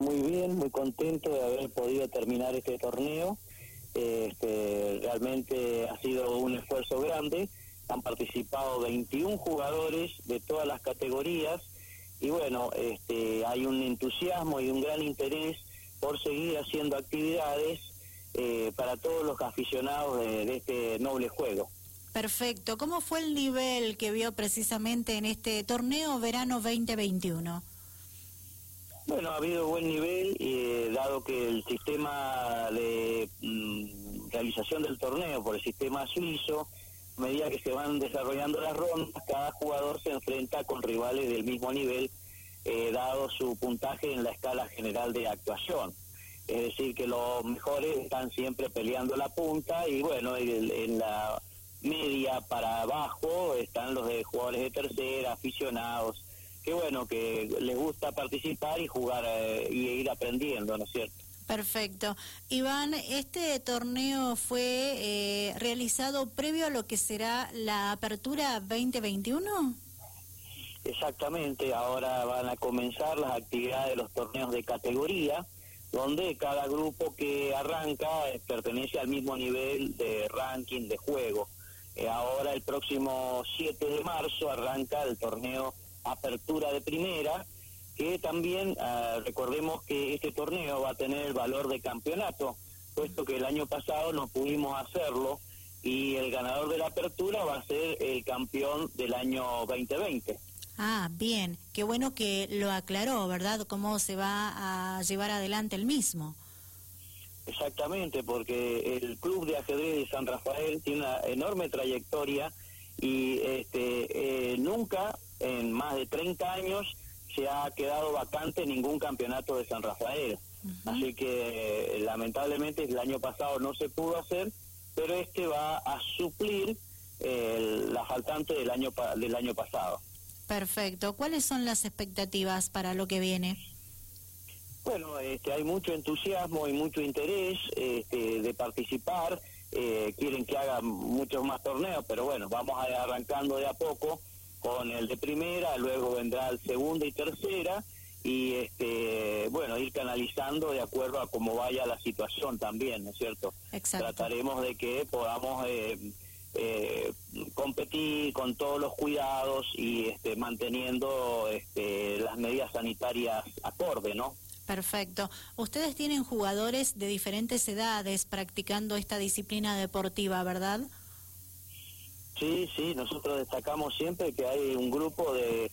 Muy bien, muy contento de haber podido terminar este torneo. Este, realmente ha sido un esfuerzo grande. Han participado 21 jugadores de todas las categorías y bueno, este, hay un entusiasmo y un gran interés por seguir haciendo actividades eh, para todos los aficionados de este noble juego. Perfecto. ¿Cómo fue el nivel que vio precisamente en este torneo verano 2021? Bueno, ha habido buen nivel, eh, dado que el sistema de mm, realización del torneo por el sistema suizo, a medida que se van desarrollando las rondas, cada jugador se enfrenta con rivales del mismo nivel, eh, dado su puntaje en la escala general de actuación. Es decir, que los mejores están siempre peleando la punta y bueno, en la media para abajo están los de jugadores de tercera, aficionados, que bueno, que les gusta participar y jugar eh, y ir aprendiendo, ¿no es cierto? Perfecto. Iván, este torneo fue eh, realizado previo a lo que será la apertura 2021. Exactamente, ahora van a comenzar las actividades de los torneos de categoría, donde cada grupo que arranca eh, pertenece al mismo nivel de ranking de juego. ahora el próximo 7 de marzo arranca el torneo apertura de primera, que también ah, recordemos que este torneo va a tener el valor de campeonato, puesto que el año pasado no pudimos hacerlo y el ganador de la apertura va a ser el campeón del año 2020. Ah, bien, qué bueno que lo aclaró, ¿verdad? ¿Cómo se va a llevar adelante el mismo? Exactamente, porque el Club de Ajedrez de San Rafael tiene una enorme trayectoria y este, eh, nunca en más de 30 años se ha quedado vacante ningún campeonato de San Rafael. Así que eh, lamentablemente el año pasado no se pudo hacer, pero este va a suplir la faltante del año del año pasado. Perfecto. ¿Cuáles son las expectativas para lo que viene? Bueno, este, hay mucho entusiasmo y mucho interés este, de participar. Eh, quieren que haga muchos más torneos, pero bueno, vamos a arrancando de a poco con el de primera, luego vendrá el segunda y tercera y este bueno ir canalizando de acuerdo a cómo vaya la situación también, ¿no es cierto? Trataremos de que podamos eh, eh, competir con todos los cuidados y este, manteniendo este, las medidas sanitarias acorde, ¿no? Perfecto. Ustedes tienen jugadores de diferentes edades practicando esta disciplina deportiva, ¿verdad? Sí, sí, nosotros destacamos siempre que hay un grupo de,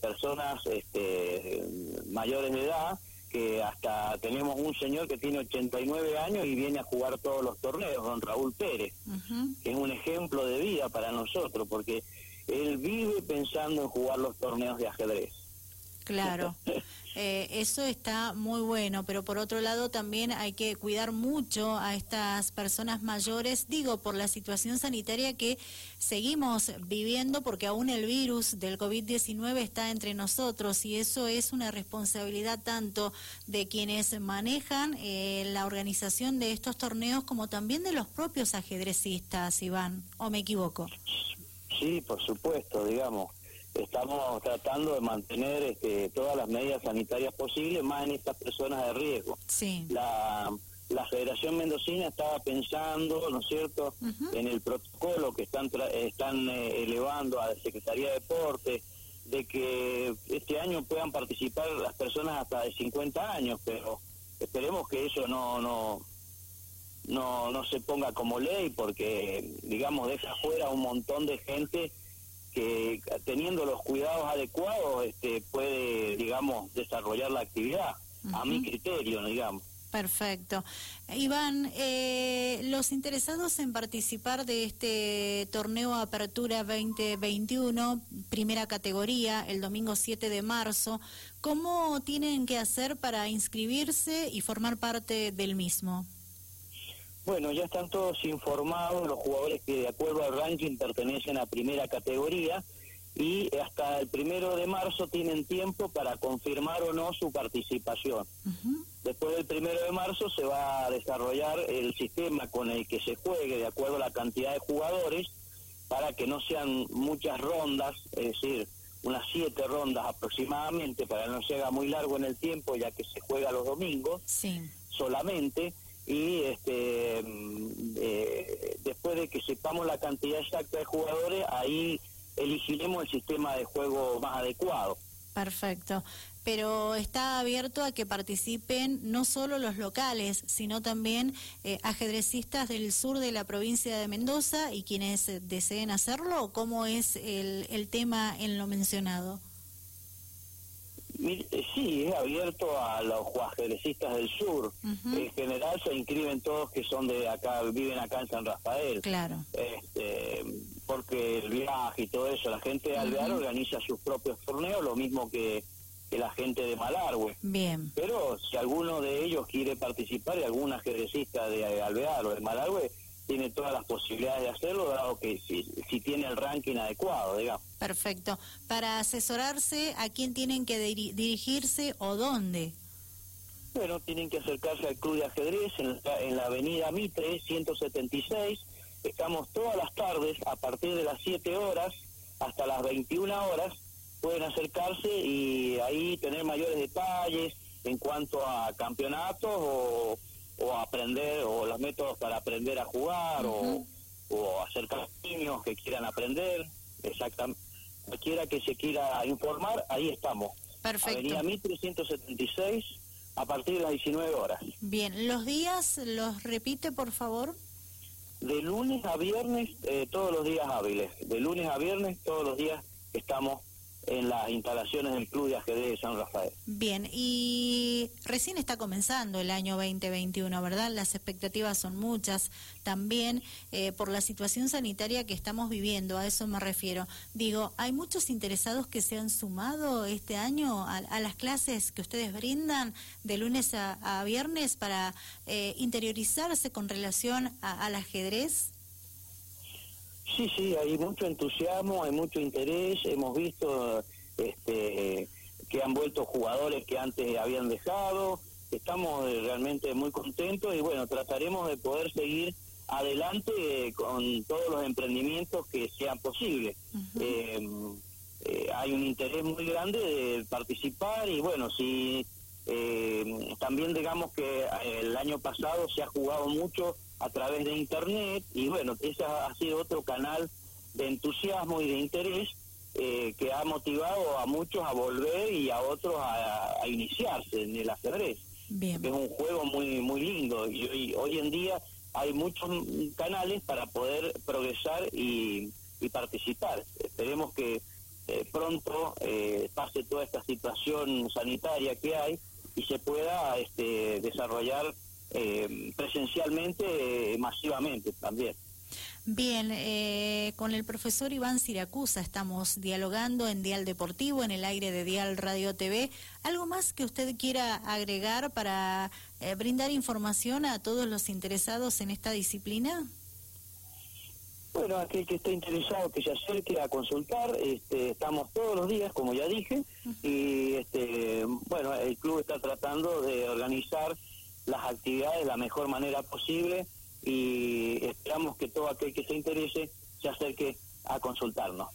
personas este, mayores de edad, que hasta tenemos un señor que tiene 89 años y viene a jugar todos los torneos, don Raúl Pérez, que es un ejemplo de vida para nosotros, porque él vive pensando en jugar los torneos de ajedrez. Claro. Eh, eso está muy bueno, pero por otro lado también hay que cuidar mucho a estas personas mayores, digo, por la situación sanitaria que seguimos viviendo, porque aún el virus del COVID-19 está entre nosotros y eso es una responsabilidad tanto de quienes manejan eh, la organización de estos torneos como también de los propios ajedrecistas, Iván, ¿o me equivoco? Sí, por supuesto, digamos estamos tratando de mantener este, todas las medidas sanitarias posibles, más en estas personas de riesgo. Sí. La, la Federación Mendocina estaba pensando, ¿no es cierto?, en el protocolo que están, están eh, elevando a la Secretaría de Deporte, de que este año puedan participar las personas hasta de 50 años, pero esperemos que eso no, no, no, no se ponga como ley, porque, digamos, deja fuera un montón de gente que teniendo los cuidados adecuados este, puede, digamos, desarrollar la actividad, a mi criterio, digamos. Perfecto. Iván, eh, los interesados en participar de este torneo Apertura 2021, primera categoría, el domingo 7 de marzo, ¿cómo tienen que hacer para inscribirse y formar parte del mismo? Bueno, ya están todos informados los jugadores que de acuerdo al ranking pertenecen a primera categoría y hasta el primero de marzo tienen tiempo para confirmar o no su participación. Después del primero de marzo se va a desarrollar el sistema con el que se juegue de acuerdo a la cantidad de jugadores para que no sean muchas rondas, es decir, unas siete rondas aproximadamente para que no se haga muy largo en el tiempo ya que se juega los domingos solamente y este mm, eh, después de que sepamos la cantidad exacta de jugadores ahí elegiremos el sistema de juego más adecuado. Perfecto. Pero está abierto a que participen no solo los locales, sino también eh, ajedrecistas del sur de la provincia de Mendoza y quienes eh, deseen hacerlo. ¿Cómo es el, el tema en lo mencionado? Eh, sí, es abierto a los ajedrecistas del sur. En general se inscriben todos que son de acá, viven acá en San Rafael. Claro. Este, porque el viaje y todo eso, la gente de Alvear organiza sus propios torneos, lo mismo que, la gente de Malargüe. Bien. Pero si alguno de ellos quiere participar, y algún ajedrecista de Alvear o de Malargüe, tiene todas las posibilidades de hacerlo, dado que si, si tiene el ranking adecuado, digamos. Perfecto. Para asesorarse, ¿a quién tienen que dirigirse o dónde? Bueno, tienen que acercarse al Club de Ajedrez en la, en la avenida Mitre, 176. Estamos todas las tardes, a partir de las 7 horas hasta las 21 horas, pueden acercarse y ahí tener mayores detalles en cuanto a campeonatos o o aprender, o los métodos para aprender a jugar, o, o acercar a niños que quieran aprender, exactamente. Cualquiera que se quiera informar, ahí estamos. Perfecto. Avenida Mitre 176, a partir de las 19 horas. Bien, ¿los días los repite, por favor? De lunes a viernes, eh, todos los días hábiles. De lunes a viernes, todos los días estamos en las instalaciones del Club de Ajedrez de San Rafael. Bien, y recién está comenzando el año 2021, ¿verdad? Las expectativas son muchas también eh, por la situación sanitaria que estamos viviendo, a eso me refiero. Digo, ¿hay muchos interesados que se han sumado este año a, las clases que ustedes brindan de lunes a, viernes para eh, interiorizarse con relación al ajedrez? Sí, sí, hay mucho entusiasmo, hay mucho interés, hemos visto este, que han vuelto jugadores que antes habían dejado, estamos realmente muy contentos y bueno, trataremos de poder seguir adelante con todos los emprendimientos que sean posibles. Em, eh, hay un interés muy grande de participar y bueno, si eh, también digamos que el año pasado se ha jugado mucho a través de Internet y bueno, ese ha sido otro canal de entusiasmo y de interés eh, que ha motivado a muchos a volver y a otros a, iniciarse en el ajedrez. Bien. Es un juego muy muy lindo y hoy, en día hay muchos canales para poder progresar y, participar. Esperemos que eh, pronto eh, pase toda esta situación sanitaria que hay y se pueda este, desarrollar eh, presencialmente, eh, masivamente también. Bien, eh, con el profesor Iván Siracusa estamos dialogando en Dial Deportivo, en el aire de Dial Radio TV. ¿Algo más que usted quiera agregar para brindar información a todos los interesados en esta disciplina? Bueno, aquel que esté interesado que se acerque a consultar, este, estamos todos los días, como ya dije, y este, bueno, el club está tratando de organizar las actividades de la mejor manera posible y esperamos que todo aquel que se interese se acerque a consultarnos.